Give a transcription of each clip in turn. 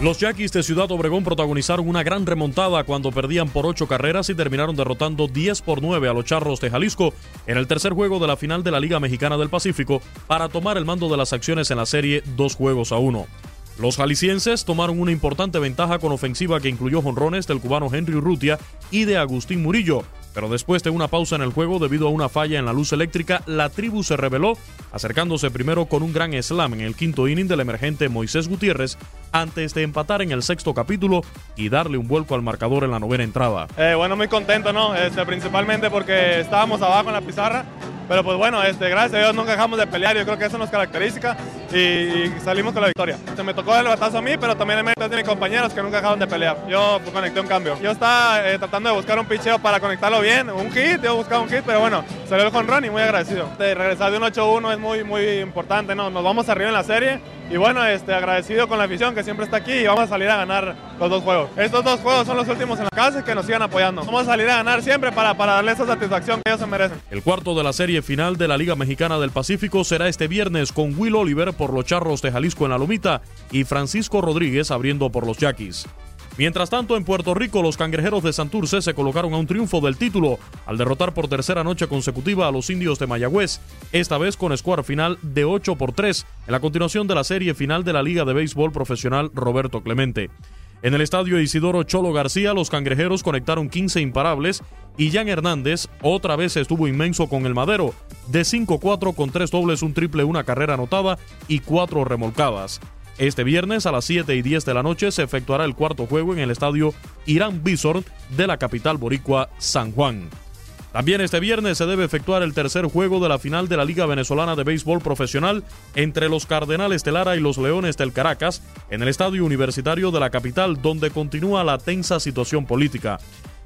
Los Yaquis de Ciudad Obregón protagonizaron una gran remontada cuando perdían por ocho carreras y terminaron derrotando 10 por 9 a los Charros de Jalisco en el tercer juego de la final de la Liga Mexicana del Pacífico para tomar el mando de las acciones en la serie dos juegos a uno. Los jaliscienses tomaron una importante ventaja con ofensiva que incluyó jonrones del cubano Henry Urrutia y de Agustín Murillo, pero después de una pausa en el juego debido a una falla en la luz eléctrica, la tribu se rebeló, acercándose primero con un gran slam en el quinto inning del emergente Moisés Gutiérrez, antes de empatar en el sexto capítulo y darle un vuelco al marcador en la novena entrada. Eh, bueno, muy contento, ¿no? Este, principalmente porque estábamos abajo en la pizarra, pero pues bueno, este, gracias a Dios nunca dejamos de pelear, yo creo que eso nos caracteriza y, y salimos con la victoria. Se me tocó el batazo a mí, pero también el mérito de mis compañeros que nunca dejaron de pelear. Yo pues, conecté un cambio. Yo estaba eh, tratando de buscar un picheo para conectarlo bien, un hit, yo buscaba un hit, pero bueno, salió el run y muy agradecido. De regresar de un 8-1 es muy, muy importante, ¿no? Nos vamos arriba en la serie y bueno, este, agradecido con la afición que siempre está aquí y vamos a salir a ganar los dos juegos. Estos dos juegos son los últimos en la casa y que nos sigan apoyando. Vamos a salir a ganar siempre para, para darle esa satisfacción que ellos se merecen. El cuarto de la serie final de la Liga Mexicana del Pacífico será este viernes con Will Oliver por los Charros de Jalisco en la Lomita y Francisco Rodríguez abriendo por los Yaquis. Mientras tanto, en Puerto Rico, los cangrejeros de Santurce se colocaron a un triunfo del título al derrotar por tercera noche consecutiva a los indios de Mayagüez, esta vez con score final de 8 por 3 en la continuación de la serie final de la Liga de Béisbol Profesional Roberto Clemente. En el estadio Isidoro Cholo García, los cangrejeros conectaron 15 imparables y Jan Hernández otra vez estuvo inmenso con el madero, de 5-4 con 3 dobles, un triple, una carrera anotada y 4 remolcadas. Este viernes a las 7 y 10 de la noche se efectuará el cuarto juego en el estadio Irán Bison de la capital boricua San Juan. También este viernes se debe efectuar el tercer juego de la final de la Liga Venezolana de Béisbol Profesional entre los Cardenales de Lara y los Leones del Caracas en el estadio universitario de la capital donde continúa la tensa situación política.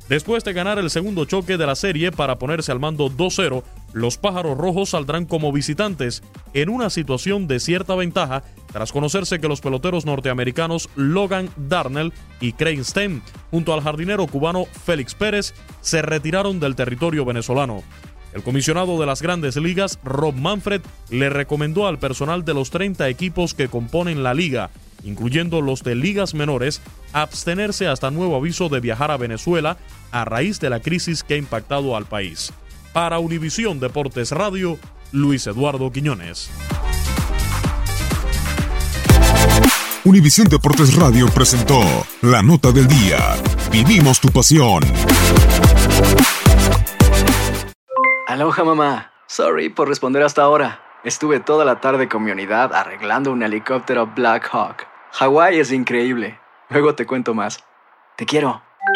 Después de ganar el segundo choque de la serie para ponerse al mando 2-0, los Pájaros Rojos saldrán como visitantes en una situación de cierta ventaja tras conocerse que los peloteros norteamericanos Logan Darnell y Craig Stem, junto al jardinero cubano Félix Pérez, se retiraron del territorio venezolano. El comisionado de las grandes ligas, Rob Manfred, le recomendó al personal de los 30 equipos que componen la liga, incluyendo los de ligas menores, abstenerse hasta nuevo aviso de viajar a Venezuela a raíz de la crisis que ha impactado al país. Para Univisión Deportes Radio, Luis Eduardo Quiñones. Univisión Deportes Radio presentó la nota del día. Vivimos tu pasión. Aloha mamá. Sorry por responder hasta ahora. Estuve toda la tarde con mi unidad arreglando un helicóptero Black Hawk. Hawái es increíble. Luego te cuento más. Te quiero.